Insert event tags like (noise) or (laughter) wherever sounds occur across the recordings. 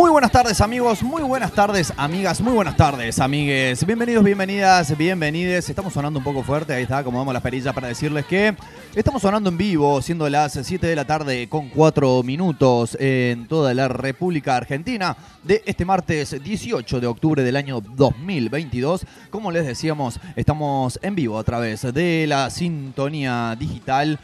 Muy buenas tardes amigos, muy buenas tardes amigas, muy buenas tardes amigues. Bienvenidos, bienvenidas, bienvenides. Estamos sonando un poco fuerte, ahí está, como vamos las perillas para decirles que estamos sonando en vivo, siendo las 7 de la tarde con 4 minutos en toda la República Argentina de este martes 18 de octubre del año 2022. Como les decíamos, estamos en vivo a través de la sintonía digital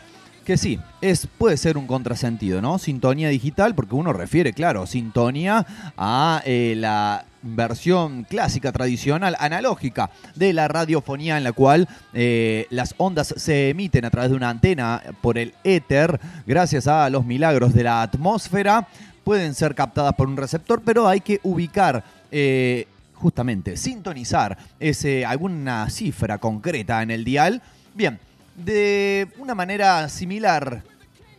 que sí, es, puede ser un contrasentido, ¿no? Sintonía digital, porque uno refiere, claro, sintonía a eh, la versión clásica, tradicional, analógica de la radiofonía en la cual eh, las ondas se emiten a través de una antena por el éter, gracias a los milagros de la atmósfera, pueden ser captadas por un receptor, pero hay que ubicar... Eh, justamente, sintonizar ese, alguna cifra concreta en el dial. Bien, de una manera similar,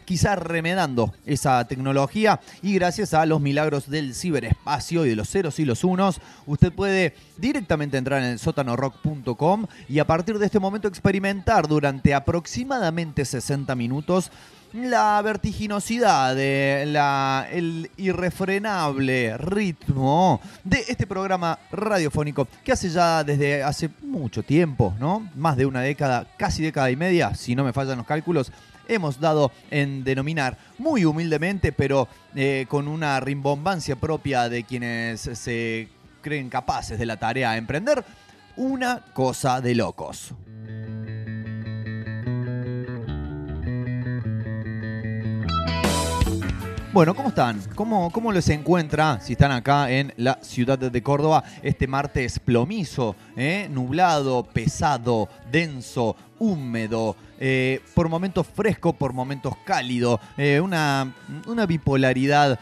quizás remedando esa tecnología y gracias a los milagros del ciberespacio y de los ceros y los unos, usted puede directamente entrar en el sótanorock.com y a partir de este momento experimentar durante aproximadamente 60 minutos la vertiginosidad, de la, el irrefrenable ritmo de este programa radiofónico que hace ya desde hace mucho tiempo, ¿no? Más de una década, casi década y media, si no me fallan los cálculos, hemos dado en denominar muy humildemente, pero eh, con una rimbombancia propia de quienes se creen capaces de la tarea a emprender, una cosa de locos. Bueno, ¿cómo están? ¿Cómo, ¿Cómo les encuentra si están acá en la ciudad de Córdoba este martes plomizo, eh? nublado, pesado, denso, húmedo, eh, por momentos fresco, por momentos cálido, eh, una, una, bipolaridad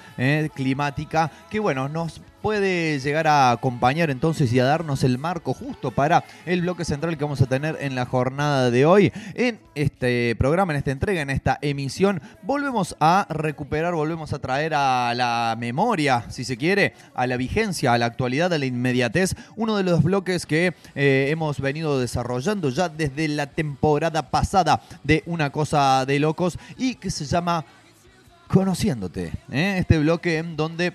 climática que bueno, nos puede llegar a acompañar entonces y a darnos el marco justo para el bloque central que vamos a tener en la jornada de hoy. En este programa, en esta entrega, en esta emisión, volvemos a recuperar, volvemos a traer a la memoria, si se quiere, a la vigencia, a la actualidad, a la inmediatez, uno de los bloques que eh, hemos venido desarrollando ya desde la temporada pasada de Una Cosa de Locos y que se llama Conociéndote. ¿eh? Este bloque en donde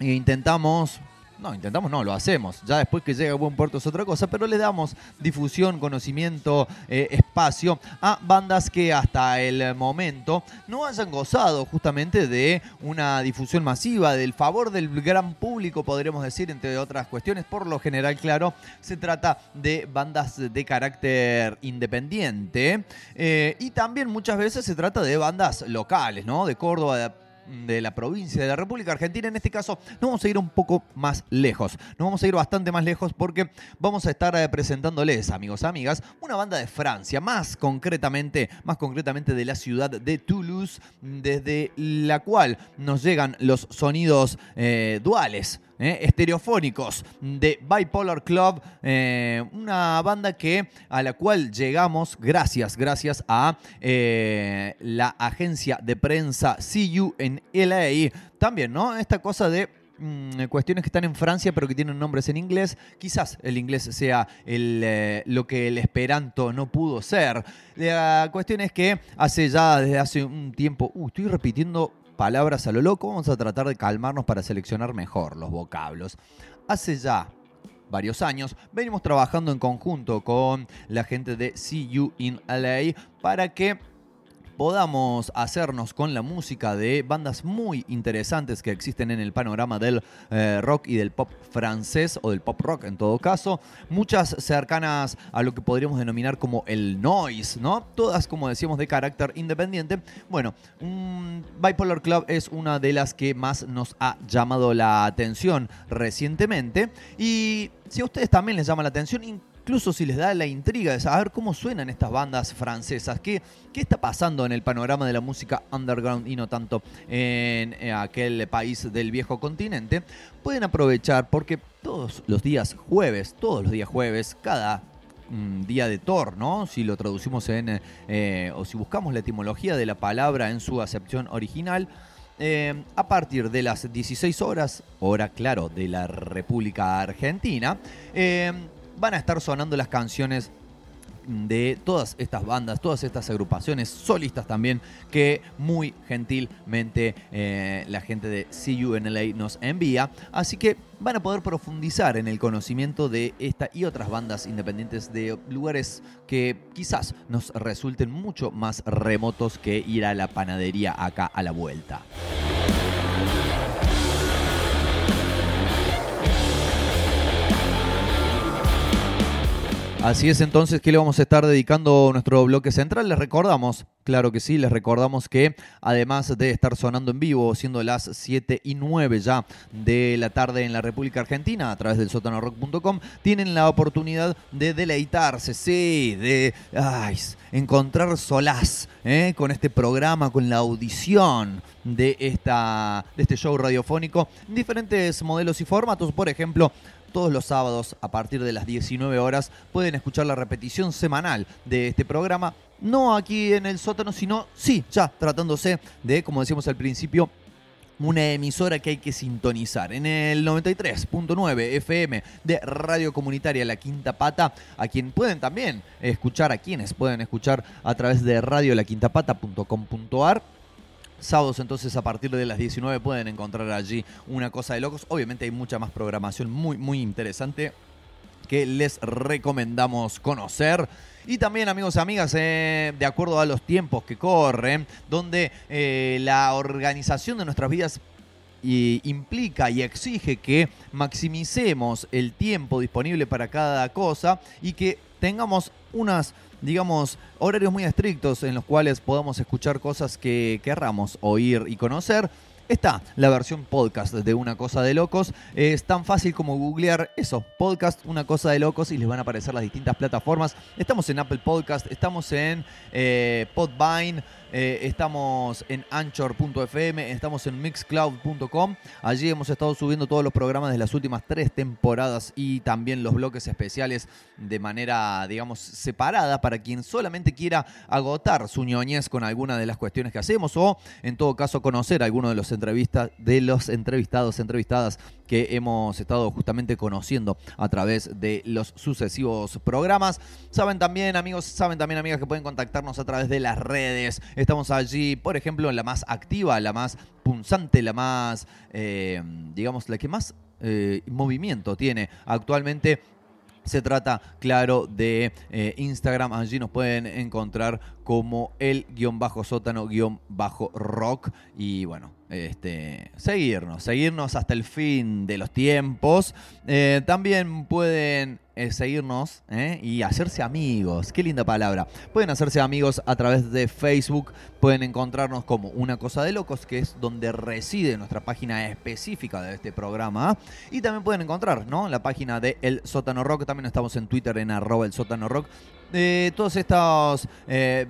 e intentamos no, intentamos no, lo hacemos. Ya después que llega a buen puerto es otra cosa, pero le damos difusión, conocimiento, eh, espacio a bandas que hasta el momento no hayan gozado justamente de una difusión masiva, del favor del gran público, podríamos decir, entre otras cuestiones. Por lo general, claro, se trata de bandas de carácter independiente eh, y también muchas veces se trata de bandas locales, ¿no? De Córdoba, de de la provincia de la República Argentina. En este caso, nos vamos a ir un poco más lejos. Nos vamos a ir bastante más lejos porque vamos a estar eh, presentándoles, amigos, amigas, una banda de Francia, más concretamente, más concretamente de la ciudad de Toulouse, desde la cual nos llegan los sonidos eh, duales eh, estereofónicos de Bipolar Club, eh, una banda que a la cual llegamos gracias, gracias a eh, la agencia de prensa CU en LA. También, ¿no? Esta cosa de mm, cuestiones que están en Francia pero que tienen nombres en inglés. Quizás el inglés sea el, lo que el esperanto no pudo ser. La cuestión es que hace ya desde hace un tiempo, uh, estoy repitiendo palabras a lo loco, vamos a tratar de calmarnos para seleccionar mejor los vocablos. Hace ya varios años venimos trabajando en conjunto con la gente de CU in LA para que podamos hacernos con la música de bandas muy interesantes que existen en el panorama del eh, rock y del pop francés o del pop rock en todo caso, muchas cercanas a lo que podríamos denominar como el noise, ¿no? Todas, como decíamos, de carácter independiente. Bueno, Bipolar Club es una de las que más nos ha llamado la atención recientemente y si a ustedes también les llama la atención, incluso si les da la intriga de saber cómo suenan estas bandas francesas, qué, qué está pasando en el panorama de la música underground y no tanto en, aquel país del viejo continente, pueden aprovechar porque todos los días jueves, todos los días jueves, cada mm, día de Thor, ¿no? Si lo traducimos en, eh, o si buscamos la etimología de la palabra en su acepción original, eh, a partir de las 16 horas, hora claro de la República Argentina, eh, van a estar sonando las canciones de todas estas bandas, todas estas agrupaciones, solistas también, que muy gentilmente eh, la gente de CUNLA nos envía. Así que van a poder profundizar en el conocimiento de esta y otras bandas independientes de lugares que quizás nos resulten mucho más remotos que ir a la panadería acá a la vuelta. Así es entonces que le vamos a estar dedicando nuestro bloque central. Les recordamos, claro que sí, les recordamos que además de estar sonando en vivo, siendo las 7 y 9 ya de la tarde en la República Argentina, a través del sotanorock.com, tienen la oportunidad de deleitarse, sí, de encontrar solaz ¿eh? con este programa, con la audición de, esta, de este show radiofónico en diferentes modelos y formatos. Por ejemplo, todos los sábados a partir de las 19 horas pueden escuchar la repetición semanal de este programa. No aquí en el sótano, sino sí, ya tratándose de, como decíamos al principio, una emisora que hay que sintonizar. En el 93.9 FM de Radio Comunitaria La Quinta Pata, a quien pueden también escuchar, a quienes pueden escuchar a través de radiolaquintapata.com.ar Sábados entonces a partir de las 19 pueden encontrar allí una cosa de locos. Obviamente hay mucha más programación muy muy interesante que les recomendamos conocer. Y también amigos y amigas, eh, de acuerdo a los tiempos que corren, donde eh, la organización de nuestras vidas implica y exige que maximicemos el tiempo disponible para cada cosa y que tengamos unas digamos, horarios muy estrictos en los cuales podamos escuchar cosas que querramos oír y conocer. Está la versión podcast de Una Cosa de Locos. Es tan fácil como googlear eso, podcast Una Cosa de Locos, y les van a aparecer las distintas plataformas. Estamos en Apple Podcast, estamos en eh, eh, estamos en anchor.fm, estamos en mixcloud.com. Allí hemos estado subiendo todos los programas de las últimas tres temporadas y también los bloques especiales de manera, digamos, separada para quien solamente quiera agotar su ñoñez con alguna de las cuestiones que hacemos o, en todo caso, conocer alguno de los, entrevistas, de los entrevistados, entrevistadas que hemos estado justamente conociendo a través de los sucesivos programas. Saben también, amigos, saben también, amigas, que pueden contactarnos a través de las redes. Estamos allí, por ejemplo, la más activa, la más punzante, la más, eh, digamos, la que más eh, movimiento tiene actualmente se trata, claro, de eh, Instagram. Allí nos pueden encontrar como el guion bajo sótano guion bajo rock. Y bueno, este, seguirnos, seguirnos hasta el fin de los tiempos. Eh, también pueden eh, seguirnos ¿eh? y hacerse amigos. Qué linda palabra. Pueden hacerse amigos a través de Facebook. Pueden encontrarnos como Una Cosa de Locos, que es donde reside nuestra página específica de este programa. Y también pueden encontrar ¿no? la página de El Sótano Rock. También estamos en Twitter en arroba el sótano rock. Todos estos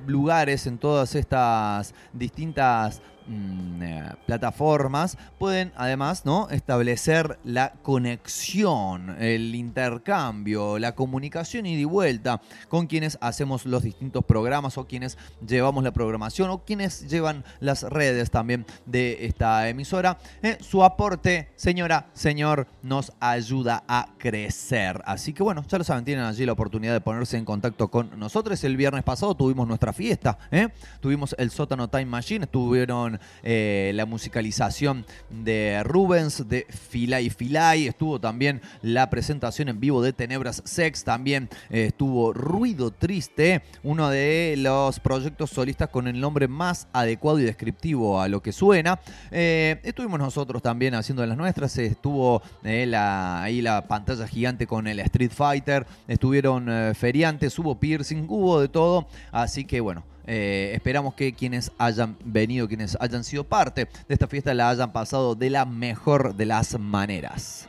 lugares, en todas estas distintas Mm, eh, plataformas pueden además ¿no? establecer la conexión, el intercambio, la comunicación y de vuelta con quienes hacemos los distintos programas o quienes llevamos la programación o quienes llevan las redes también de esta emisora. Eh, su aporte, señora, señor, nos ayuda a crecer. Así que bueno, ya lo saben, tienen allí la oportunidad de ponerse en contacto con nosotros. El viernes pasado tuvimos nuestra fiesta, ¿eh? tuvimos el sótano Time Machine, estuvieron eh, la musicalización de Rubens, de Filay Filay. Estuvo también la presentación en vivo de Tenebras Sex. También eh, estuvo Ruido Triste, uno de los proyectos solistas con el nombre más adecuado y descriptivo a lo que suena. Eh, estuvimos nosotros también haciendo las nuestras. Estuvo ahí la pantalla gigante con el Street Fighter. Estuvieron feriantes, hubo piercing, hubo de todo. Así que bueno. Eh, esperamos que quienes hayan venido, quienes hayan sido parte de esta fiesta, la hayan pasado de la mejor de las maneras.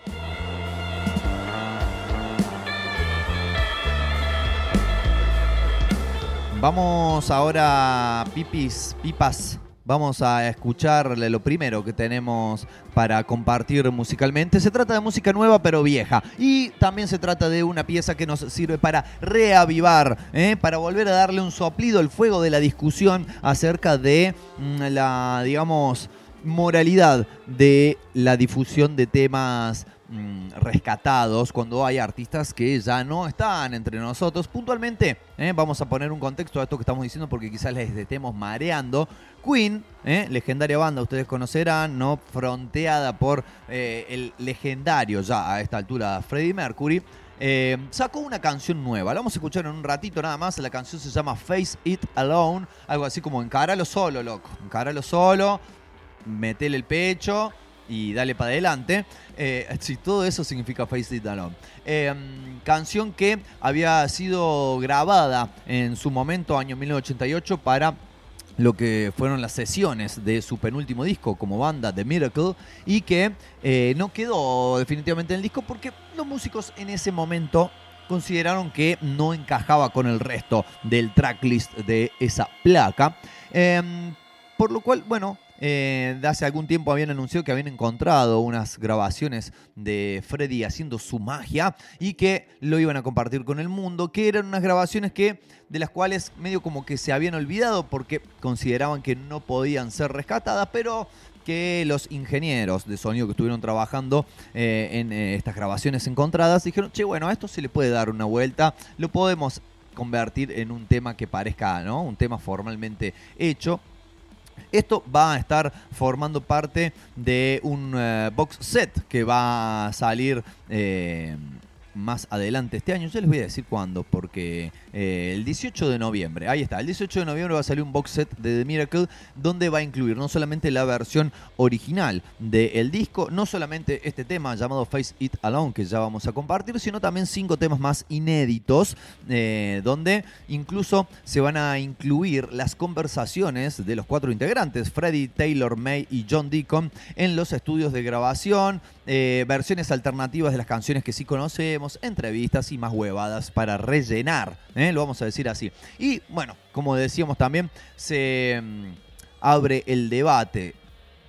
Vamos ahora, pipis, pipas, vamos a escucharle lo primero que tenemos para compartir musicalmente. Se trata de música nueva pero vieja. Y también se trata de una pieza que nos sirve para reavivar, ¿eh? para volver a darle un soplido al fuego de la discusión acerca de mm, la, digamos, moralidad de la difusión de temas Mm, rescatados cuando hay artistas que ya no están entre nosotros. Puntualmente, eh, vamos a poner un contexto a esto que estamos diciendo porque quizás les estemos mareando. Queen, eh, legendaria banda, ustedes conocerán, ¿no? Fronteada por eh, el legendario ya a esta altura Freddie Mercury. sacó una canción nueva. La vamos a escuchar en un ratito nada más. La canción se llama Face It Alone. Algo así como encáralo solo, loco. Encáralo solo. Metele el pecho y dale para adelante. Eh, si todo eso significa Face It Alone. Em, canción que había sido grabada en su momento, año 1988, para lo que fueron las sesiones de su penúltimo disco como banda, The Miracle, y que eh, no quedó definitivamente en el disco porque los músicos en ese momento consideraron que no encajaba con el resto del tracklist de esa placa. Em, por lo cual, bueno, eh, hace algún tiempo habían anunciado que habían encontrado unas grabaciones de Freddy haciendo su magia y que lo iban a compartir con el mundo, que eran unas grabaciones que de las cuales medio como que se habían olvidado porque consideraban que no podían ser rescatadas, pero que los ingenieros de sonido que estuvieron trabajando eh, en eh, estas grabaciones encontradas dijeron, che, bueno, a esto se le puede dar una vuelta, lo podemos convertir en un tema que parezca, ¿no? Un tema formalmente hecho. Esto va a estar formando parte de un eh, box set que va a salir eh, más adelante este año. Yo les voy a decir cuándo, porque eh, el 18 de noviembre, ahí está, el 18 de noviembre va a salir un box set de The Miracle donde va a incluir no solamente la versión original del disco, no solamente este tema llamado Face It Alone que ya vamos a compartir, sino también cinco temas más inéditos eh, donde incluso se van a incluir las conversaciones de los cuatro integrantes, Freddie, Taylor, May y John Deacon, en los estudios de grabación, eh, versiones alternativas de las canciones que sí conocemos, entrevistas y más huevadas para rellenar, ¿eh? lo vamos a decir así. Y bueno, como decíamos también, se mm, abre el debate.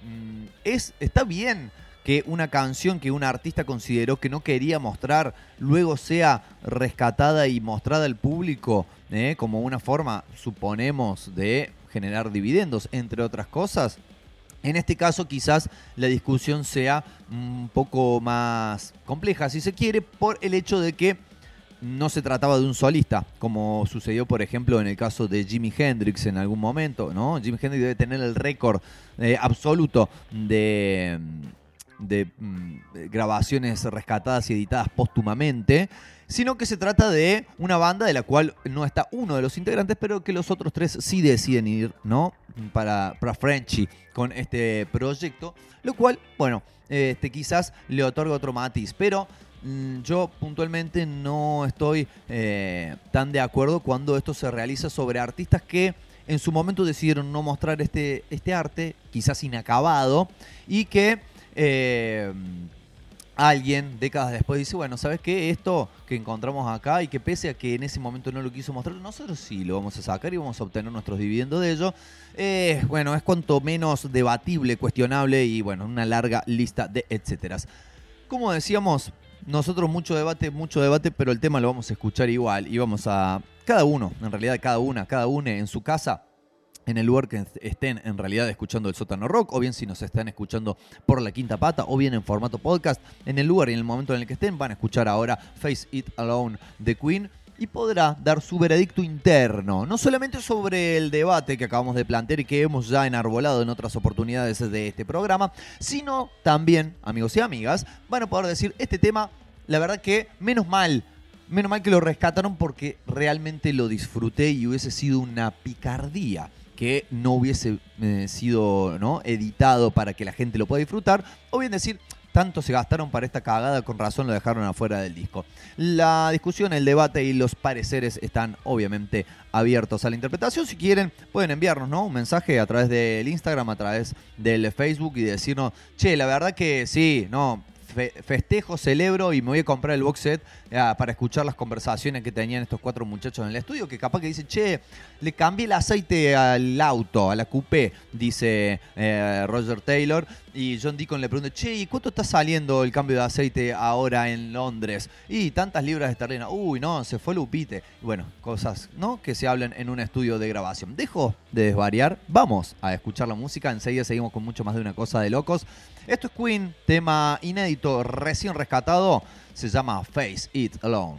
Mm, es, ¿Está bien que una canción que un artista consideró que no quería mostrar luego sea rescatada y mostrada al público ¿eh? como una forma, suponemos, de generar dividendos, entre otras cosas? En este caso quizás la discusión sea un poco más compleja, si se quiere, por el hecho de que no se trataba de un solista, como sucedió, por ejemplo, en el caso de Jimi Hendrix en algún momento, ¿no? Jimi Hendrix debe tener el récord eh, absoluto de, de mm, grabaciones rescatadas y editadas póstumamente sino que se trata de una banda de la cual no está uno de los integrantes, pero que los otros tres sí deciden ir, ¿no? Para, para Frenchy con este proyecto, lo cual, bueno, este, quizás le otorga otro matiz, pero mm, yo puntualmente no estoy eh, tan de acuerdo cuando esto se realiza sobre artistas que en su momento decidieron no mostrar este, este arte, quizás inacabado, y que eh, alguien décadas después dice, bueno, ¿sabes qué? Esto que encontramos acá y que pese a que en ese momento no lo quiso mostrar, nosotros sí lo vamos a sacar y vamos a obtener nuestros dividendos de ello. Eh, bueno, es cuanto menos debatible, cuestionable y bueno, una larga lista de etcéteras. Como decíamos, nosotros mucho debate, mucho debate, pero el tema lo vamos a escuchar igual y vamos a, cada uno, en realidad cada una, cada uno en su casa en el lugar que estén en realidad escuchando el sótano rock, o bien si nos están escuchando por la quinta pata, o bien en formato podcast, en el lugar y en el momento en el que estén, van a escuchar ahora Face It Alone de Queen y podrá dar su veredicto interno, no solamente sobre el debate que acabamos de plantear y que hemos ya enarbolado en otras oportunidades de este programa, sino también, amigos y amigas, van a poder decir, este tema, la verdad que menos mal, menos mal que lo rescataron porque realmente lo disfruté y hubiese sido una picardía que no hubiese eh, sido ¿no? editado para que la gente lo pueda disfrutar, o bien decir, tanto se gastaron para esta cagada, con razón lo dejaron afuera del disco. La discusión, el debate y los pareceres están obviamente abiertos a la interpretación. Si quieren, pueden enviarnos ¿no? un mensaje a través del Instagram, a través del Facebook y decirnos, che, la verdad que sí, no, festejo, celebro y me voy a comprar el box set ah, para escuchar las conversaciones que tenían estos cuatro muchachos en el estudio, que capaz que dicen, che, le cambié el aceite al auto, a la coupé, dice eh, Roger Taylor. Y John Deacon le pregunta, che, ¿y cuánto está saliendo el cambio de aceite ahora en Londres? Y tantas libras de esterlina. Uy, no, se fue Lupite. Bueno, cosas, ¿no? Que se hablan en un estudio de grabación. Dejo de desvariar, vamos a escuchar la música. Enseguida seguimos con mucho más de una cosa de locos. Esto es Queen, tema inédito, recién rescatado. Se llama Face It Alone.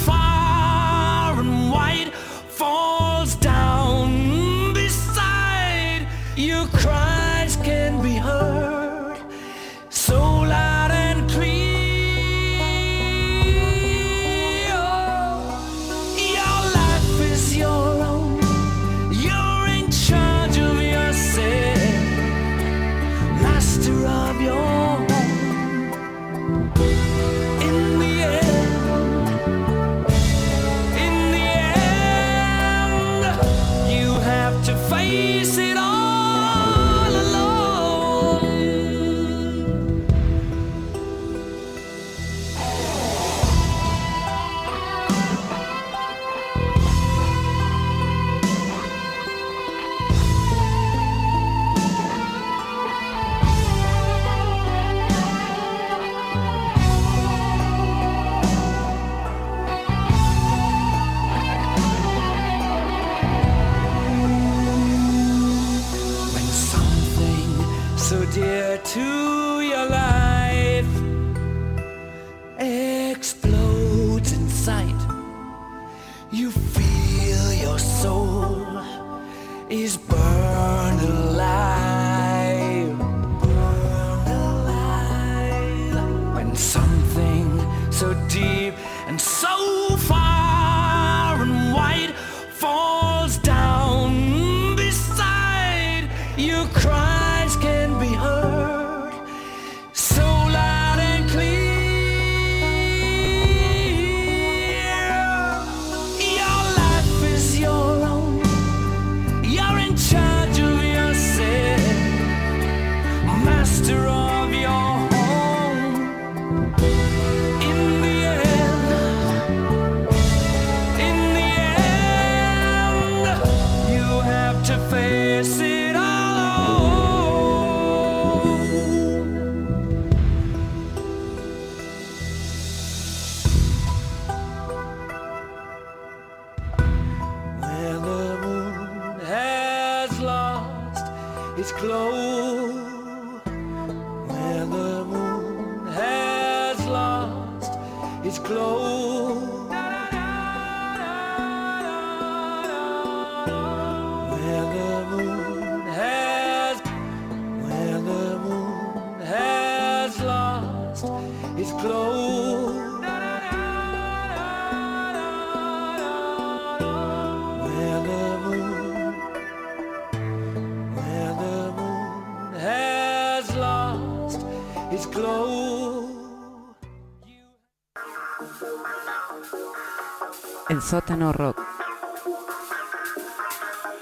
sótano rock.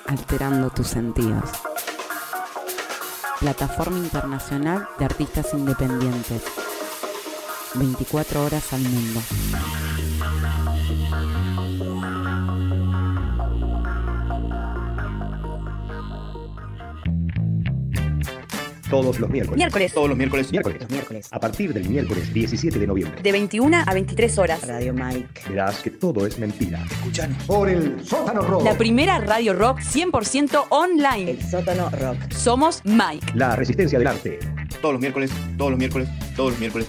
Alterando tus sentidos. Plataforma internacional de artistas independientes. 24 horas al mundo. Todos los miércoles. Miércoles. Todos los miércoles. Miércoles. Miércoles. A partir del miércoles 17 de noviembre. De 21 a 23 horas. Radio Mike. Verás que todo es mentira. Escuchanos. Por el sótano rock. La primera radio rock 100% online. El sótano rock. Somos Mike. La resistencia del arte. Todos los miércoles, todos los miércoles, todos los miércoles.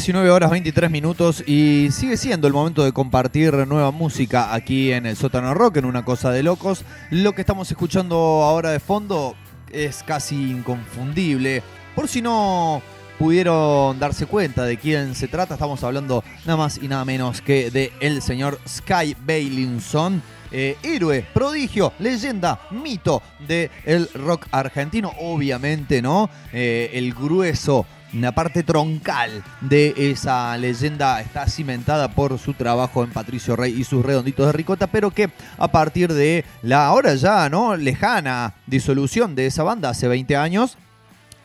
19 horas 23 minutos y sigue siendo el momento de compartir nueva música aquí en el sótano rock, en una cosa de locos. Lo que estamos escuchando ahora de fondo es casi inconfundible. Por si no pudieron darse cuenta de quién se trata, estamos hablando nada más y nada menos que de el señor Sky Bailinson. eh, héroe, prodigio, leyenda, mito del el rock argentino, obviamente, ¿no? Eh, el grueso una parte troncal de esa leyenda. Está cimentada por su trabajo en Patricio Rey y sus redonditos de ricota, pero que a partir de la ahora ya no lejana disolución de esa banda hace 20 años,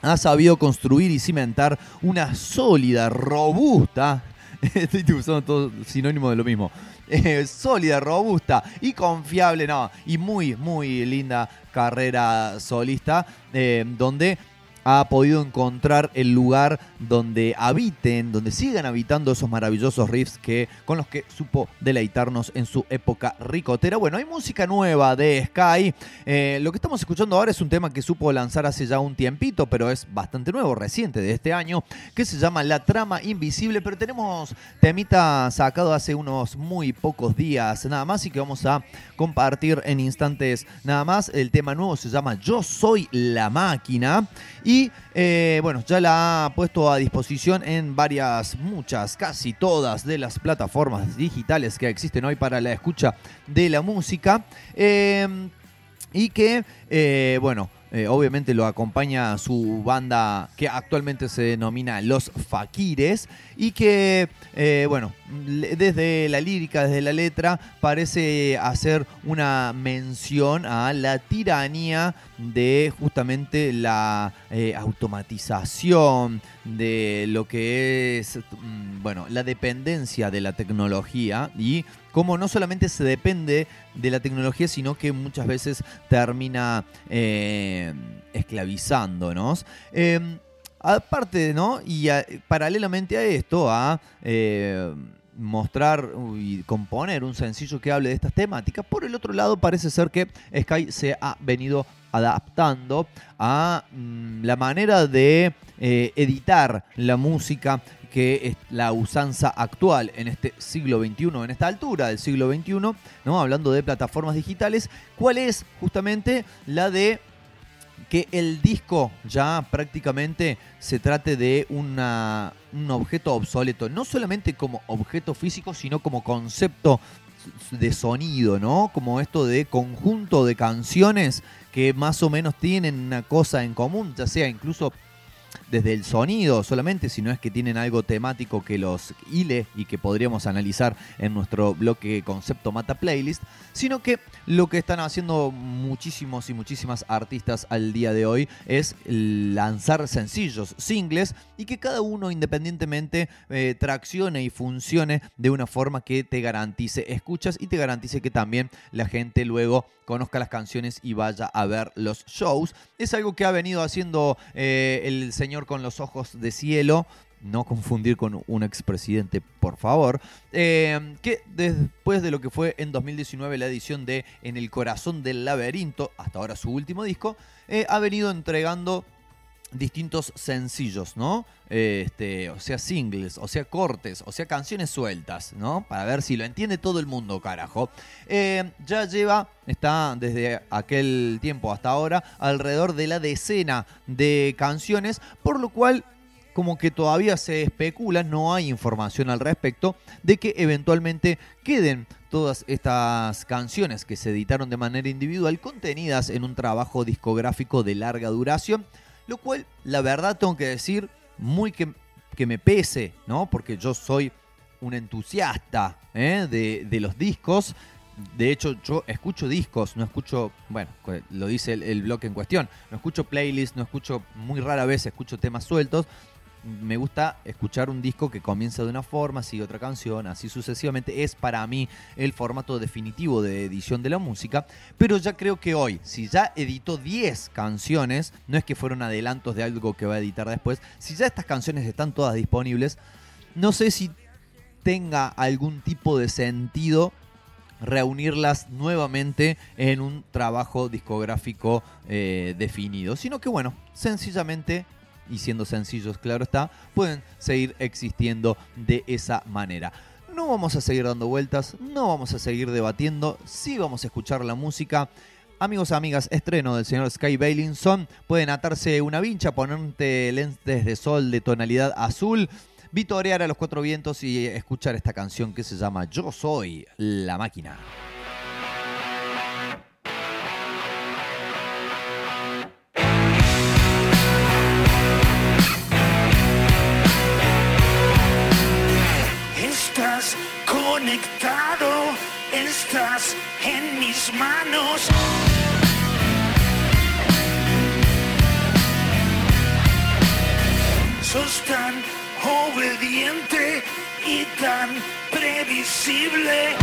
ha sabido construir y cimentar una sólida, robusta, (laughs) estoy usando todo sinónimo de lo mismo, eh, sólida, robusta y confiable, no, y muy, muy linda carrera solista, eh, donde ha podido encontrar el lugar donde habiten, donde sigan habitando esos maravillosos riffs que, con los que supo deleitarnos en su época ricotera. Bueno, hay música nueva de Sky. Eh, lo que estamos escuchando ahora es un tema que supo lanzar hace ya un tiempito, pero es bastante nuevo, reciente de este año, que se llama La Trama Invisible. Pero tenemos temita sacado hace unos muy pocos días nada más y que vamos a compartir en instantes nada más. El tema nuevo se llama Yo Soy la Máquina. Y eh, bueno, ya la ha puesto a disposición en varias, muchas, casi todas de las plataformas digitales que existen hoy para la escucha de la música. Eh, y que, eh, bueno, eh, obviamente lo acompaña su banda que actualmente se denomina Los Fakires y que, eh, bueno, desde la lírica, desde la letra, parece hacer una mención a la tiranía de justamente la eh, automatización, de lo que es, mm, bueno, la dependencia de la tecnología y cómo no solamente se depende de la tecnología, sino que muchas veces termina eh, esclavizándonos. Eh, aparte, ¿no? Y paralelamente a esto, a eh, mostrar y componer un sencillo que hable de estas temáticas, por el otro lado parece ser que Sky se ha venido adaptando a mm, la manera de editar la música que es la usanza actual en este siglo XXI, en esta altura del siglo XXI, ¿no? hablando de plataformas digitales, ¿cuál es justamente la de que el disco ya prácticamente se trate de un objeto obsoleto, no solamente como objeto físico, sino como concepto de sonido, ¿no? Como esto de conjunto de canciones que más o menos tienen una cosa en común, ya sea incluso desde el sonido solamente, sino es que tienen algo temático que los hile y que podríamos analizar en nuestro bloque Concepto Mata Playlist, sino que lo que están haciendo muchísimos y muchísimas artistas al día de hoy es lanzar sencillos, singles, y que cada uno independientemente eh, traccione y funcione de una forma que te garantice escuchas y te garantice que también la gente luego conozca las canciones y vaya a ver los shows. Es algo que ha venido haciendo eh, el señor con los ojos de cielo. No confundir con un expresidente, por favor. eh, que después de lo que fue en 2019 la edición de En el corazón del laberinto, hasta ahora su último disco, eh, ha venido entregando distintos sencillos, ¿no? Este, o sea, singles, o sea, cortes, o sea, canciones sueltas, ¿no? Para ver si lo entiende todo el mundo, carajo. Eh, ya lleva, está desde aquel tiempo hasta ahora, alrededor de la decena de canciones, por lo cual como que todavía se especula, no hay información al respecto, de que eventualmente queden todas estas canciones que se editaron de manera individual contenidas en un trabajo discográfico de larga duración, lo cual, la verdad, tengo que decir, muy que, que me pese, ¿no? Porque yo soy un entusiasta ¿eh? de, de los discos. De hecho, yo escucho discos, no escucho, bueno, lo dice el, el bloque en cuestión, no escucho playlists, no escucho, muy rara vez escucho temas sueltos, me gusta escuchar un disco que comienza de una forma, sigue otra canción, así sucesivamente. Es para mí el formato definitivo de edición de la música. Pero ya creo que hoy, si ya editó 10 canciones, no es que fueron adelantos de algo que va a editar después, si ya estas canciones están todas disponibles, no sé si tenga algún tipo de sentido reunirlas nuevamente en un trabajo discográfico eh, definido, sino que bueno, sencillamente y siendo sencillos, claro está, pueden seguir existiendo de esa manera. No vamos a seguir dando vueltas, no vamos a seguir debatiendo, sí vamos a escuchar la música. Amigos, amigas, estreno del señor Sky Bailinson. Pueden atarse una vincha, ponerte lentes de sol de tonalidad azul, vitorear a los cuatro vientos y escuchar esta canción que se llama Yo soy la máquina. Conectado, estás en mis manos. Sos tan obediente y tan previsible.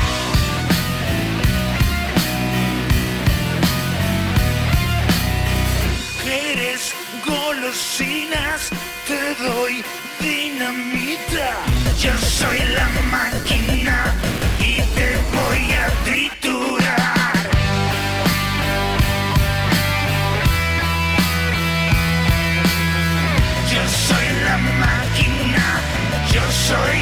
Eres golosinas, te doy dinamita. Yo soy la máquina y te voy a triturar. Yo soy la máquina, yo soy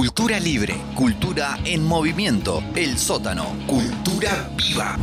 Cultura libre, cultura en movimiento, el sótano, cultura viva.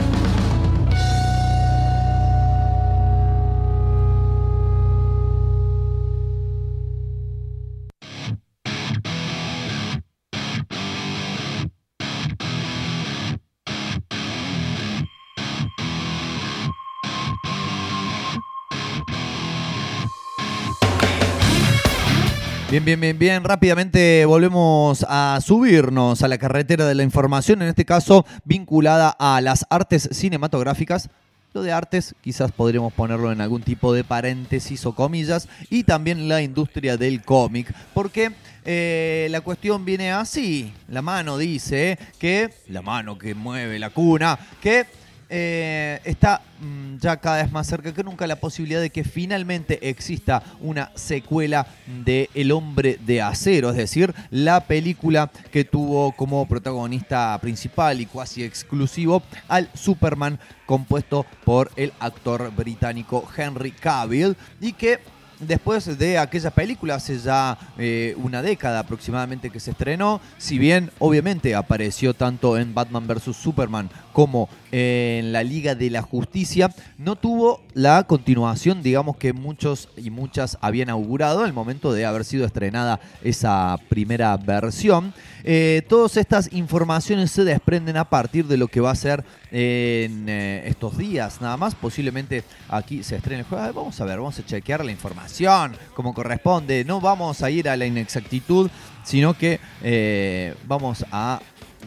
Bien, bien, bien, bien. Rápidamente volvemos a subirnos a la carretera de la información, en este caso vinculada a las artes cinematográficas. Lo de artes quizás podríamos ponerlo en algún tipo de paréntesis o comillas. Y también la industria del cómic. Porque eh, la cuestión viene así. La mano dice que, la mano que mueve la cuna, que eh, está mm, ya cada vez más cerca que nunca la posibilidad de que finalmente exista una secuela de El hombre de acero, es decir, la película que tuvo como protagonista principal y casi exclusivo al Superman compuesto por el actor británico Henry Cavill y que después de aquella película, hace ya eh, una década aproximadamente que se estrenó, si bien obviamente apareció tanto en Batman vs. Superman como en la Liga de la Justicia, no tuvo la continuación, digamos que muchos y muchas habían augurado al momento de haber sido estrenada esa primera versión. Eh, todas estas informaciones se desprenden a partir de lo que va a ser en eh, estos días, nada más. Posiblemente aquí se estrene el juego. Vamos a ver, vamos a chequear la información como corresponde. No vamos a ir a la inexactitud, sino que eh, vamos a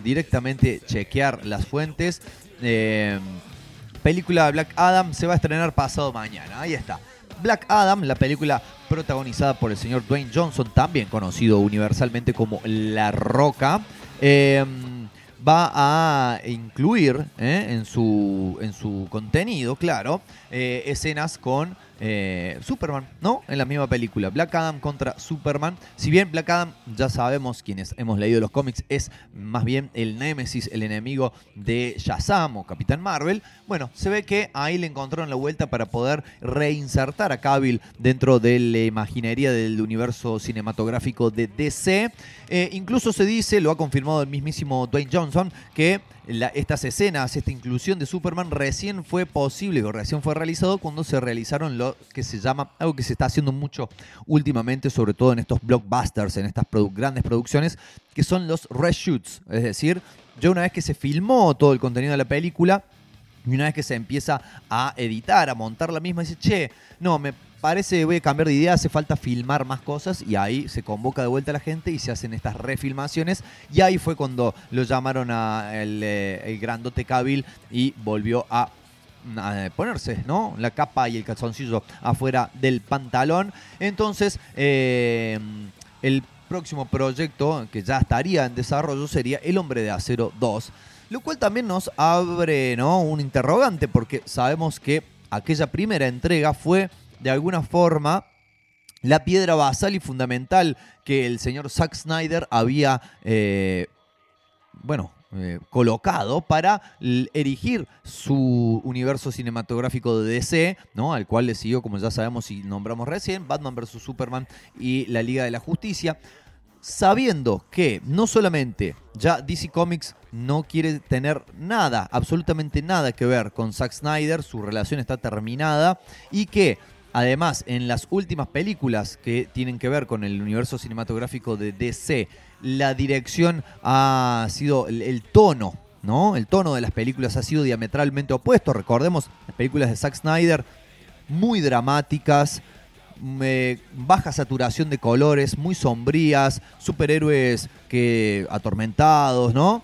directamente chequear las fuentes. Eh, película Black Adam se va a estrenar pasado mañana. Ahí está. Black Adam, la película protagonizada por el señor Dwayne Johnson, también conocido universalmente como La Roca, eh, va a incluir eh, en, su, en su contenido, claro, escenas con eh, Superman, ¿no? En la misma película. Black Adam contra Superman. Si bien Black Adam, ya sabemos quienes hemos leído los cómics, es más bien el némesis, el enemigo de Shazam o Capitán Marvel. Bueno, se ve que ahí le encontraron la vuelta para poder reinsertar a Cavill dentro de la imaginería del universo cinematográfico de DC. Eh, incluso se dice, lo ha confirmado el mismísimo Dwayne Johnson, que la- estas escenas, esta inclusión de Superman recién fue posible o recién fue realizado cuando se realizaron lo que se llama, algo que se está haciendo mucho últimamente, sobre todo en estos blockbusters, en estas grandes producciones, que son los reshoots. Es decir, ya una vez que se filmó todo el contenido de la película, y una vez que se empieza a editar, a montar la misma, dice, che, no, me parece, voy a cambiar de idea, hace falta filmar más cosas y ahí se convoca de vuelta la gente y se hacen estas refilmaciones y ahí fue cuando lo llamaron a el, eh, el grandote Cavill y volvió a a ponerse, ¿no? La capa y el calzoncillo afuera del pantalón. Entonces, eh, el próximo proyecto que ya estaría en desarrollo sería El Hombre de Acero 2. Lo cual también nos abre, ¿no? Un interrogante porque sabemos que aquella primera entrega fue de alguna forma la piedra basal y fundamental que el señor Zack Snyder había, eh, bueno, eh, colocado para erigir su universo cinematográfico de DC, ¿no? al cual le siguió, como ya sabemos y nombramos recién, Batman vs. Superman y la Liga de la Justicia sabiendo que no solamente ya DC Comics no quiere tener nada, absolutamente nada que ver con Zack Snyder, su relación está terminada y que además en las últimas películas que tienen que ver con el universo cinematográfico de DC, la dirección ha sido el, tono, ¿no? El tono de las películas ha sido diametralmente opuesto. Recordemos las películas de Zack Snyder muy dramáticas, me- baja saturación de colores, muy sombrías, superhéroes que atormentados, ¿no?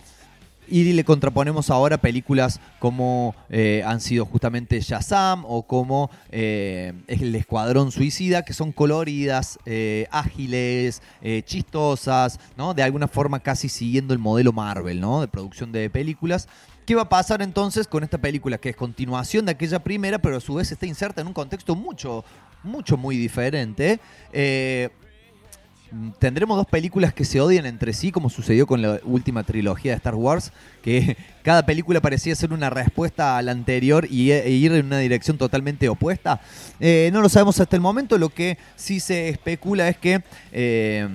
Y le contraponemos ahora películas como eh, han sido justamente Shazam o como eh, El Escuadrón Suicida, que son coloridas, eh, ágiles, eh, chistosas, ¿no? De alguna forma casi siguiendo el modelo Marvel, ¿no? De producción de películas. ¿Qué va a pasar entonces con esta película que es continuación de aquella primera, pero a su vez está inserta en un contexto mucho, mucho, muy diferente? Tendremos dos películas que se odian entre sí, como sucedió con la última trilogía de Star Wars, que (laughs) cada película parecía ser una respuesta a la anterior y e ir en una dirección totalmente opuesta. Eh, no lo sabemos hasta el momento, lo que sí se especula es que... eh,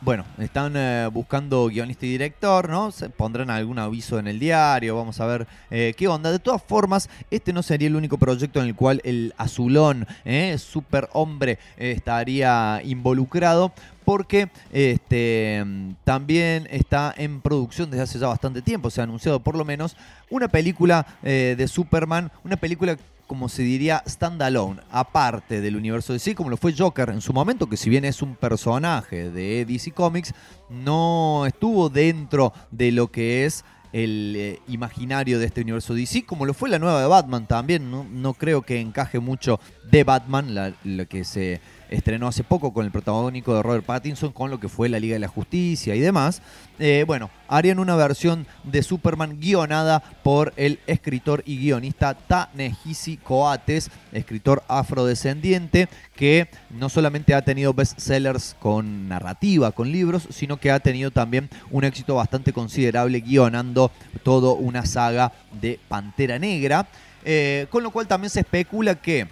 bueno, están eh, buscando guionista y director, ¿no? Se pondrán algún aviso en el diario, vamos a ver eh, qué onda. De todas formas, este no sería el único proyecto en el cual el azulón, eh, superhombre, eh, estaría involucrado. Porque este, también está en producción desde hace ya bastante tiempo. Se ha anunciado por lo menos una película eh, de Superman, una película como se diría, standalone, aparte del universo de DC, como lo fue Joker en su momento, que si bien es un personaje de DC Comics, no estuvo dentro de lo que es el eh, imaginario de este universo DC, como lo fue la nueva de Batman también. No, no creo que encaje mucho de Batman, la, la que se estrenó hace poco con el protagónico de Robert Pattinson, con lo que fue la Liga de la Justicia y demás. Eh, bueno, harían una versión de Superman guionada por el escritor y guionista Ta-Nehisi Coates, escritor afrodescendiente, que no solamente ha tenido bestsellers con narrativa, con libros, sino que ha tenido también un éxito bastante considerable guionando toda una saga de Pantera Negra. Eh, con lo cual también se especula que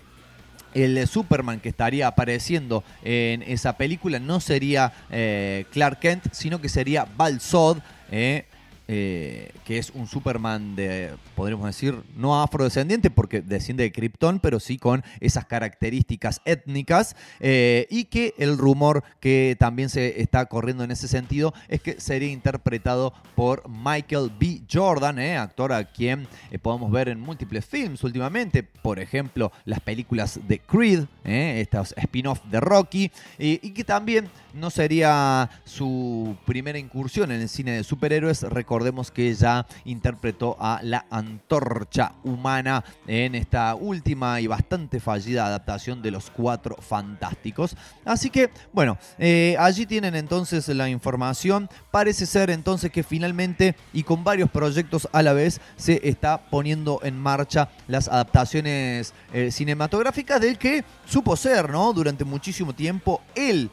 el Superman que estaría apareciendo en esa película no sería eh, Clark Kent, sino que sería Val Zod, eh, eh, que es un Superman de, podríamos decir, no afrodescendiente porque desciende de Krypton, pero sí con esas características étnicas eh, y que el rumor que también se está corriendo en ese sentido es que sería interpretado por Michael B. Jordan, eh, actor a quien podemos ver en múltiples films últimamente, por ejemplo, las películas de Creed, estos spin-off de Rocky, y, que también no sería su primera incursión en el cine de superhéroes. Recordemos que ya interpretó a la antorcha humana en esta última y bastante fallida adaptación de los Cuatro Fantásticos. Así que, bueno, eh, allí tienen entonces la información. Parece ser entonces que finalmente y con varios proyectos a la vez se está poniendo en marcha las adaptaciones eh, cinematográficas del que supo ser, ¿no? Durante muchísimo tiempo el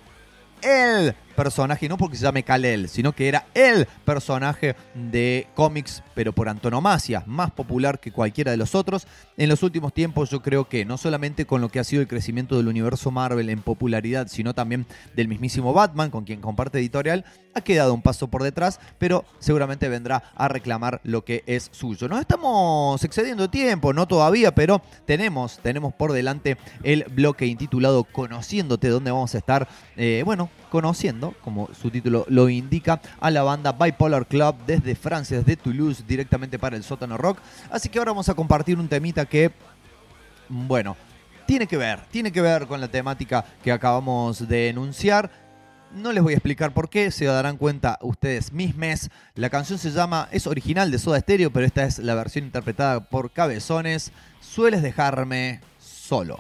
el personaje, no porque se llame Kal-El, sino que era el personaje de cómics, pero por antonomasia, más popular que cualquiera de los otros. En los últimos tiempos yo creo que no solamente con lo que ha sido el crecimiento del universo Marvel en popularidad, sino también del mismísimo Batman, con quien comparte editorial, ha quedado un paso por detrás, pero seguramente vendrá a reclamar lo que es suyo. Nos estamos excediendo tiempo, no todavía, pero tenemos, tenemos por delante el bloque intitulado Conociéndote, donde vamos a estar, eh, bueno, conociendo, como su título lo indica, a la banda Bipolar Club desde Francia, desde Toulouse, directamente para el sótano rock. Así que ahora vamos a compartir un temita que, bueno, tiene que ver, tiene que ver con la temática que acabamos de enunciar. No les voy a explicar por qué, se darán cuenta ustedes mismes. La canción se llama, es original de Soda Stereo, pero esta es la versión interpretada por Cabezones. Sueles dejarme solo.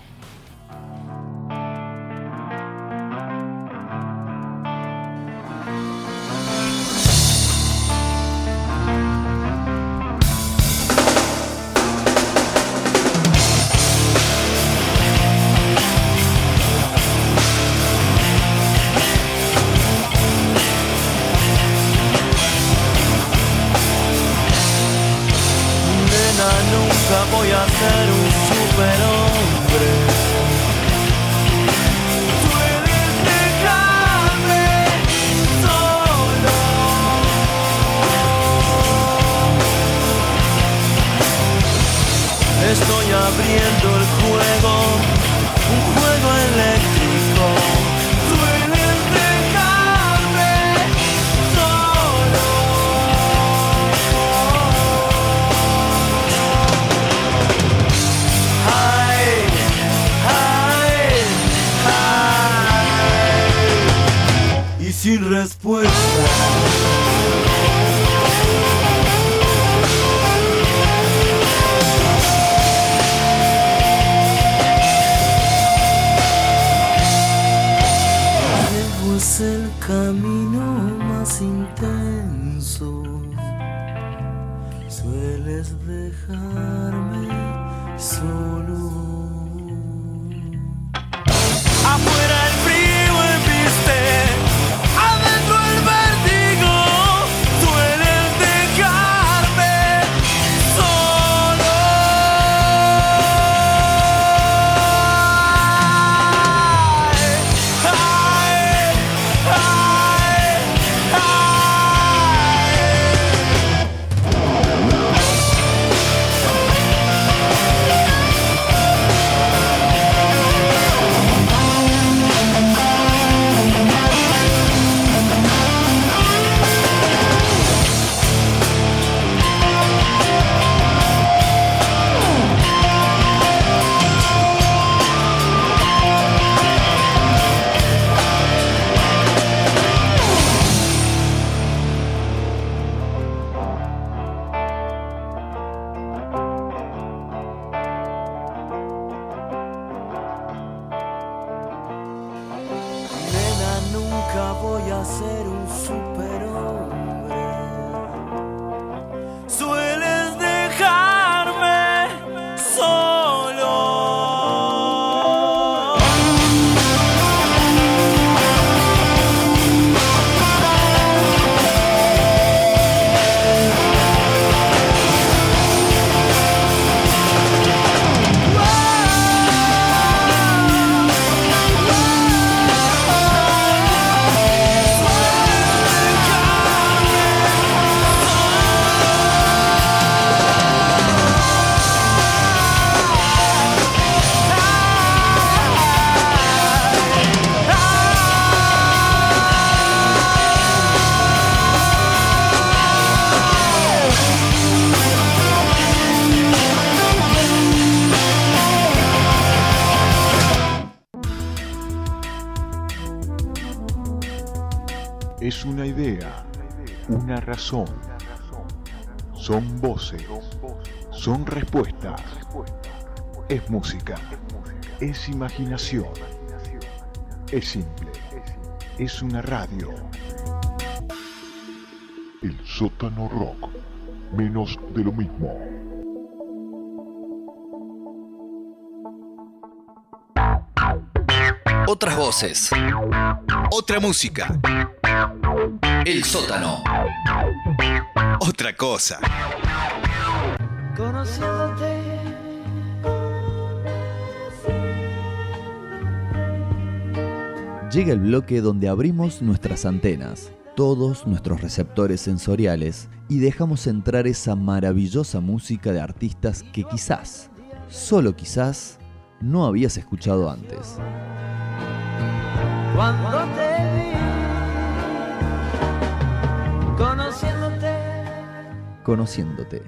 Voy a ser un superhombre. Voces, son respuestas. Es música, es imaginación. Es simple, es una radio. El sótano rock, menos de lo mismo. Otras voces. Otra música. El sótano. (laughs) Otra cosa. Conociéndote. Llega el bloque donde abrimos nuestras antenas, todos nuestros receptores sensoriales y dejamos entrar esa maravillosa música de artistas que quizás, solo quizás, no habías escuchado antes. Cuando te vi. Conociéndote.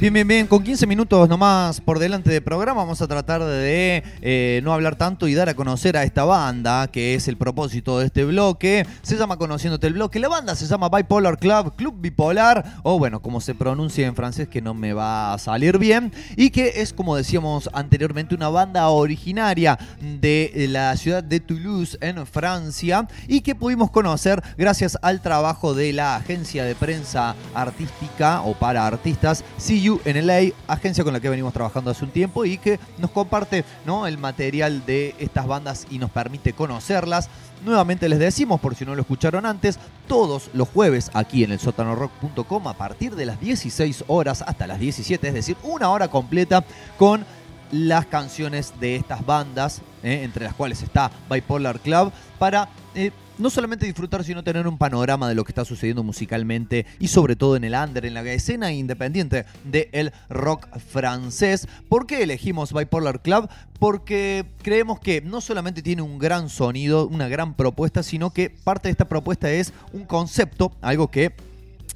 Bien, bien, bien. Con 15 minutos nomás por delante del programa vamos a tratar de eh, no hablar tanto y dar a conocer a esta banda, que es el propósito de este bloque. Se llama Conociéndote el bloque. La banda se llama Bipolar Club, Club Bipolar, o bueno, como se pronuncia en francés que no me va a salir bien. Y que es, como decíamos anteriormente, una banda originaria de la ciudad de Toulouse, en Francia, y que pudimos conocer gracias al trabajo de la agencia de prensa artística o para artistas, CU en LA, agencia con la que venimos trabajando hace un tiempo y que nos comparte ¿no? el material de estas bandas y nos permite conocerlas. Nuevamente les decimos, por si no lo escucharon antes, todos los jueves aquí en el sótanorock.com a partir de las 16 horas hasta las 17, es decir, una hora completa con las canciones de estas bandas, ¿eh? entre las cuales está Bipolar Club, para eh, no solamente disfrutar, sino tener un panorama de lo que está sucediendo musicalmente y sobre todo en el under, en la escena independiente del rock francés. ¿Por qué elegimos Bipolar Club? Porque creemos que no solamente tiene un gran sonido, una gran propuesta, sino que parte de esta propuesta es un concepto, algo que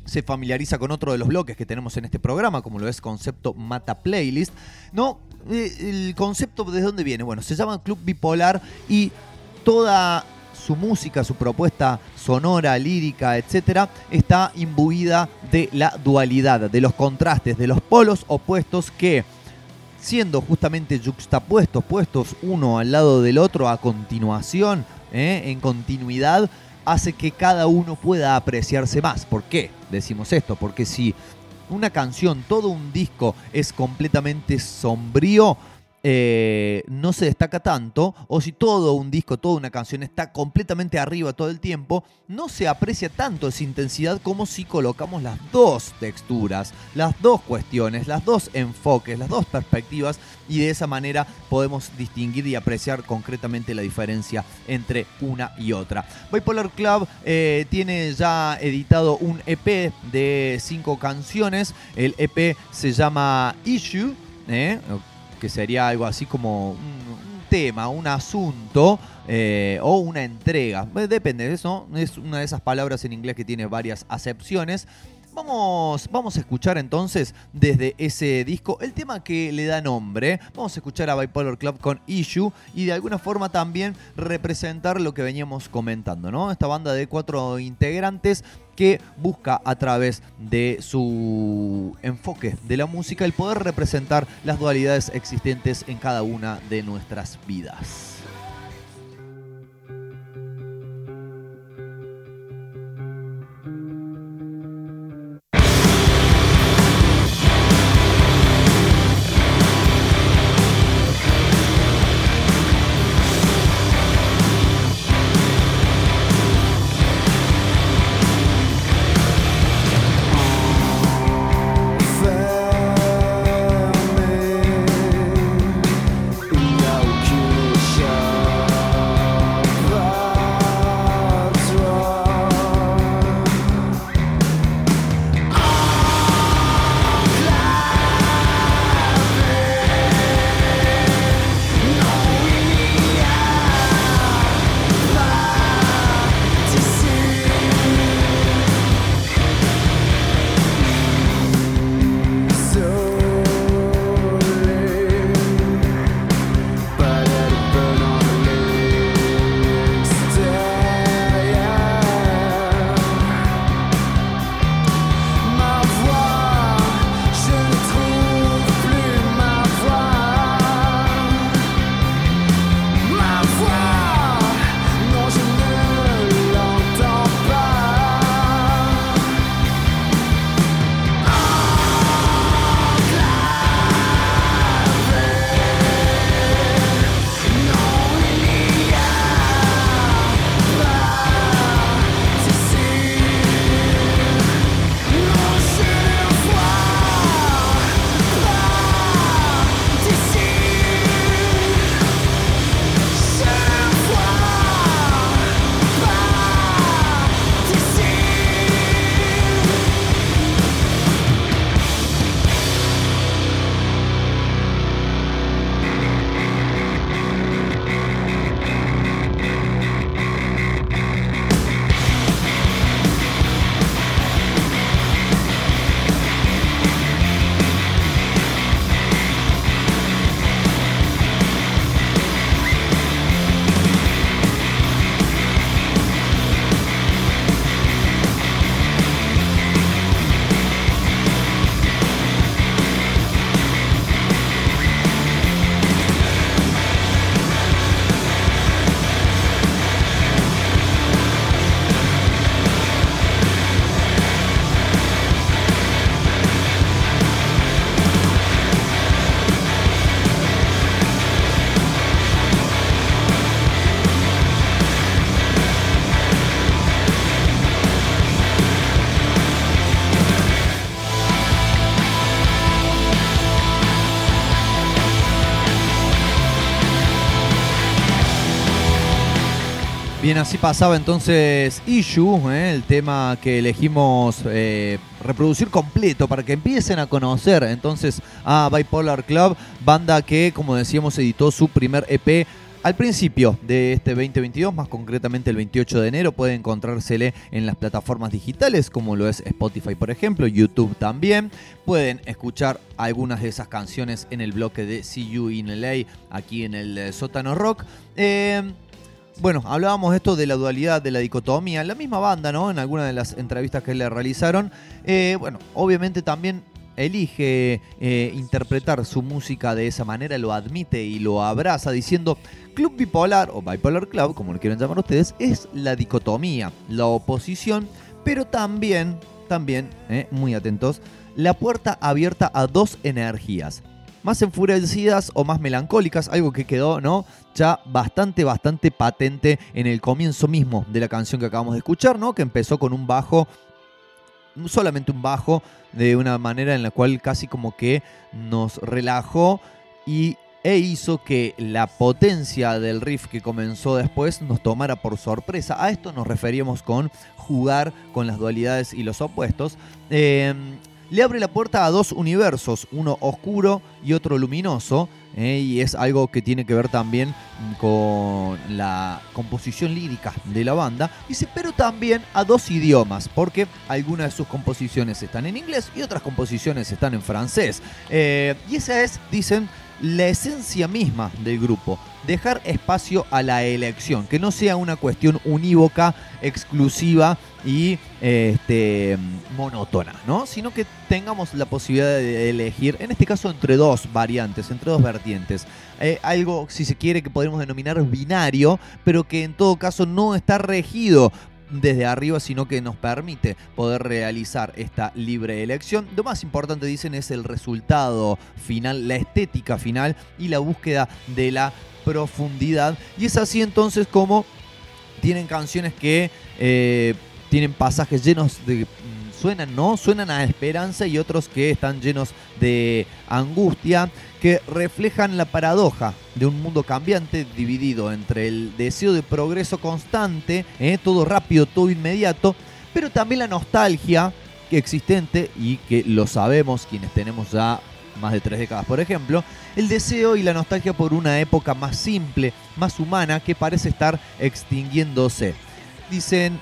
se familiariza con otro de los bloques que tenemos en este programa, como lo es concepto Mata Playlist. No, Eh, el concepto de dónde viene. Bueno, se llama Club Bipolar y toda su música, su propuesta sonora, lírica, etcétera, está imbuida de la dualidad, de los contrastes, de los polos opuestos que, siendo justamente juxtapuestos, puestos uno al lado del otro a continuación, ¿eh? en continuidad, hace que cada uno pueda apreciarse más. ¿Por qué decimos esto? Porque si una canción, todo un disco es completamente sombrío, eh, no se destaca tanto, o si todo un disco, toda una canción está completamente arriba todo el tiempo, no se aprecia tanto esa intensidad como si colocamos las dos texturas, las dos cuestiones, las dos enfoques, las dos perspectivas, y de esa manera podemos distinguir y apreciar concretamente la diferencia entre una y otra. Bipolar Club eh, tiene ya editado un EP de cinco canciones, el EP se llama Issue, ¿eh? Que sería algo así como un, tema, un asunto, eh, o una entrega. Depende de eso, es una de esas palabras en inglés que tiene varias acepciones. Vamos, vamos a escuchar entonces desde ese disco el tema que le da nombre. Vamos a escuchar a Bipolar Club con Issue y de alguna forma también representar lo que veníamos comentando, ¿no? Esta banda de cuatro integrantes que busca a través de su enfoque de la música el poder representar las dualidades existentes en cada una de nuestras vidas. Bien, así pasaba entonces Issue, ¿eh? el tema que elegimos eh, reproducir completo para que empiecen a conocer entonces a Bipolar Club, banda que, como decíamos, editó su primer EP al principio de este 2022, más concretamente el 28 de enero, puede encontrársele en las plataformas digitales, como lo es Spotify, por ejemplo, YouTube también. Pueden escuchar algunas de esas canciones en el bloque de See You in LA, aquí en el eh, Sótano Rock. Eh, bueno, hablábamos esto de la dualidad, de la dicotomía. La misma banda, ¿no? En alguna de las entrevistas que le realizaron. eh, bueno, obviamente también elige eh, interpretar su música de esa manera, lo admite y lo abraza diciendo Club Bipolar o Bipolar Club, como lo quieren llamar ustedes, es la dicotomía, la oposición, pero también, también, eh, muy atentos, la puerta abierta a dos energías, más enfurecidas o más melancólicas, algo que quedó, ¿no? Ya bastante, bastante patente en el comienzo mismo de la canción que acabamos de escuchar, ¿no? Que empezó con un bajo, solamente un bajo, de una manera en la cual casi como que nos relajó y e hizo que la potencia del riff que comenzó después nos tomara por sorpresa. A esto nos referíamos con jugar con las dualidades y los opuestos. Eh, le abre la puerta a dos universos, uno oscuro y otro luminoso, ¿eh? y es algo que tiene que ver también con la composición lírica de la banda. Dice, pero también a dos idiomas, porque algunas de sus composiciones están en inglés y otras composiciones están en francés. Eh, y esa es, dicen, la esencia misma del grupo. Dejar espacio a la elección, que no sea una cuestión unívoca, exclusiva y este, monótona, ¿no? Sino que tengamos la posibilidad de elegir, en este caso entre dos variantes, entre dos vertientes. Eh, algo, si se quiere, que podemos denominar binario, pero que en todo caso no está regido desde arriba, sino que nos permite poder realizar esta libre elección. Lo más importante, dicen, es el resultado final, la estética final y la búsqueda de la profundidad. Y es así entonces como tienen canciones que eh, tienen pasajes llenos de suenan, ¿no? Suenan a esperanza y otros que están llenos de angustia, que reflejan la paradoja de un mundo cambiante dividido entre el deseo de progreso constante, ¿eh? todo rápido, todo inmediato, pero también la nostalgia existente y que lo sabemos quienes tenemos ya más de tres décadas, por ejemplo, el deseo y la nostalgia por una época más simple, más humana, que parece estar extinguiéndose. Dicen,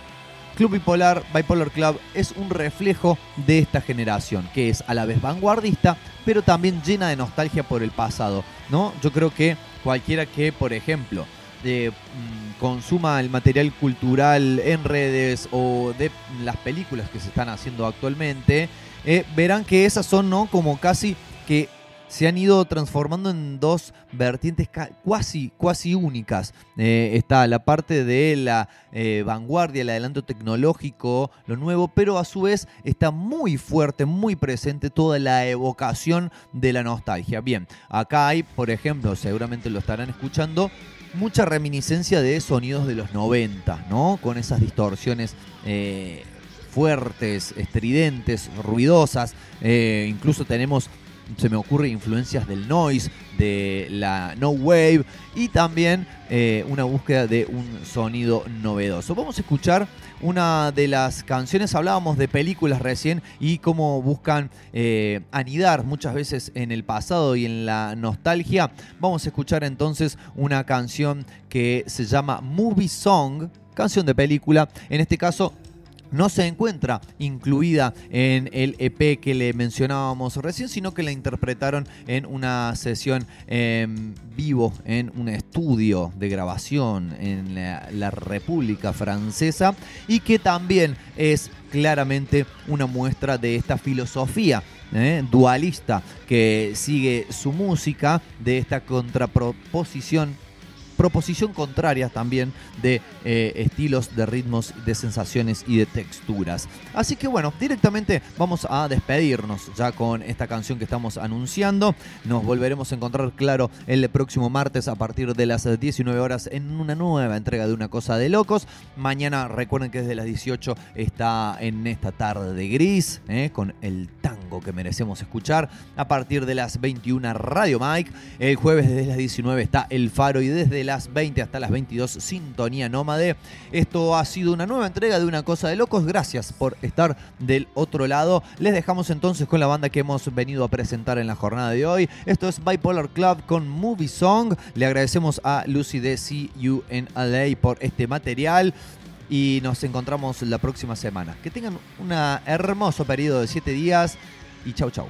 Club Bipolar, Bipolar Club, es un reflejo de esta generación, que es a la vez vanguardista, pero también llena de nostalgia por el pasado. ¿no? Yo creo que cualquiera que, por ejemplo, de, mm, consuma el material cultural en redes o de las películas que se están haciendo actualmente, eh, verán que esas son ¿no? como casi que se han ido transformando en dos vertientes cuasi, únicas. Eh, está la parte de la eh, vanguardia, el adelanto tecnológico, lo nuevo, pero a su vez está muy fuerte, muy presente toda la evocación de la nostalgia. Bien, acá hay, por ejemplo, seguramente lo estarán escuchando, mucha reminiscencia de sonidos de los 90, ¿no? Con esas distorsiones. Eh, fuertes, estridentes, ruidosas. incluso tenemos se me ocurre influencias del noise, de la no wave y también eh, una búsqueda de un sonido novedoso. Vamos a escuchar una de las canciones, hablábamos de películas recién y cómo buscan eh, anidar muchas veces en el pasado y en la nostalgia. Vamos a escuchar entonces una canción que se llama Movie Song, canción de película, en este caso no se encuentra incluida en el EP que le mencionábamos recién, sino que la interpretaron en una sesión en vivo en un estudio de grabación en la, República Francesa y que también es claramente una muestra de esta filosofía ¿eh? dualista que sigue su música, de esta contraproposición proposición contraria también de eh, estilos, de ritmos, de sensaciones y de texturas. Así que bueno, directamente vamos a despedirnos ya con esta canción que estamos anunciando. Nos volveremos a encontrar, claro, el próximo martes a partir de las 19 horas en una nueva entrega de Una Cosa de Locos. Mañana recuerden que desde las 18 está en esta tarde de gris, eh, con el tango que merecemos escuchar. A partir de las 21 Radio Mike. El jueves desde las 19 está El Faro y desde las 20 hasta las 22 Sintonía Nómade. Esto ha sido una nueva entrega de Una Cosa de Locos. Gracias por estar del otro lado. Les dejamos entonces con la banda que hemos venido a presentar en la jornada de hoy. Esto es Bipolar Club con Movie Song. Le agradecemos a Lucy de CU en LA por este material y nos encontramos la próxima semana. Que tengan un hermoso periodo de 7 días y chau chau.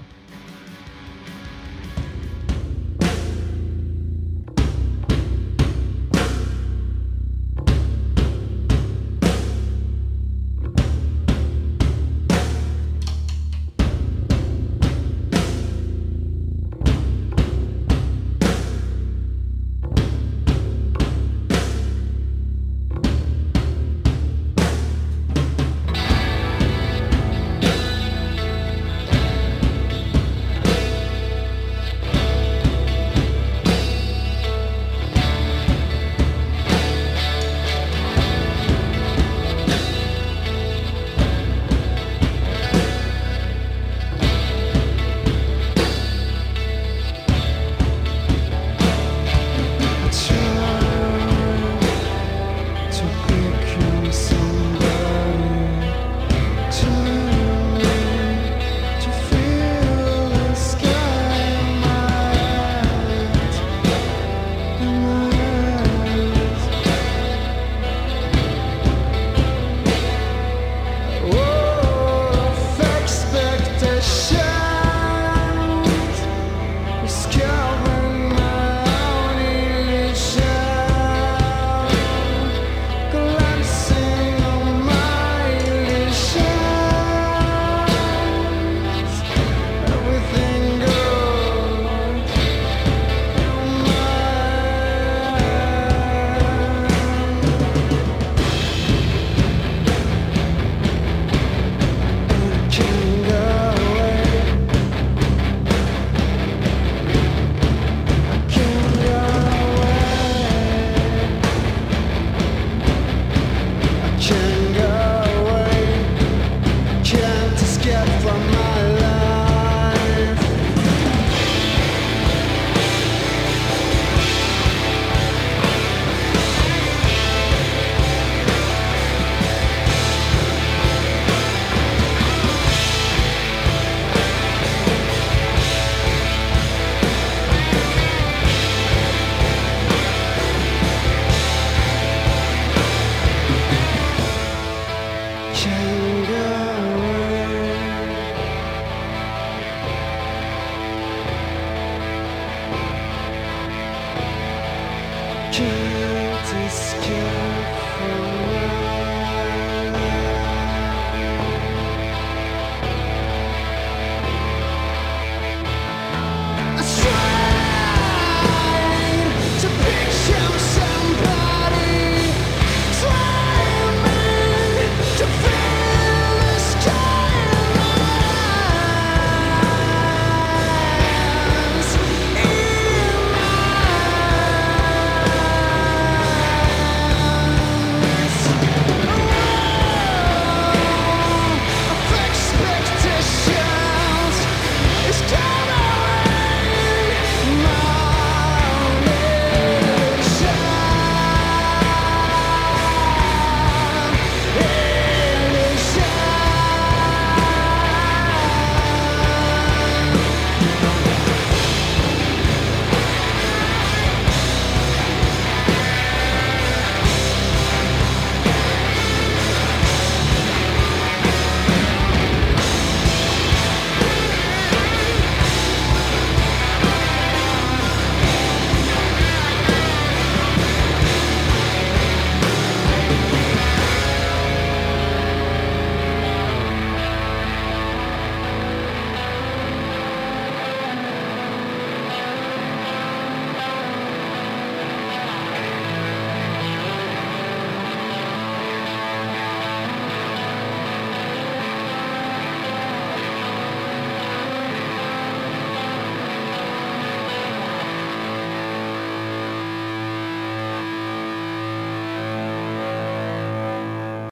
Can't escape from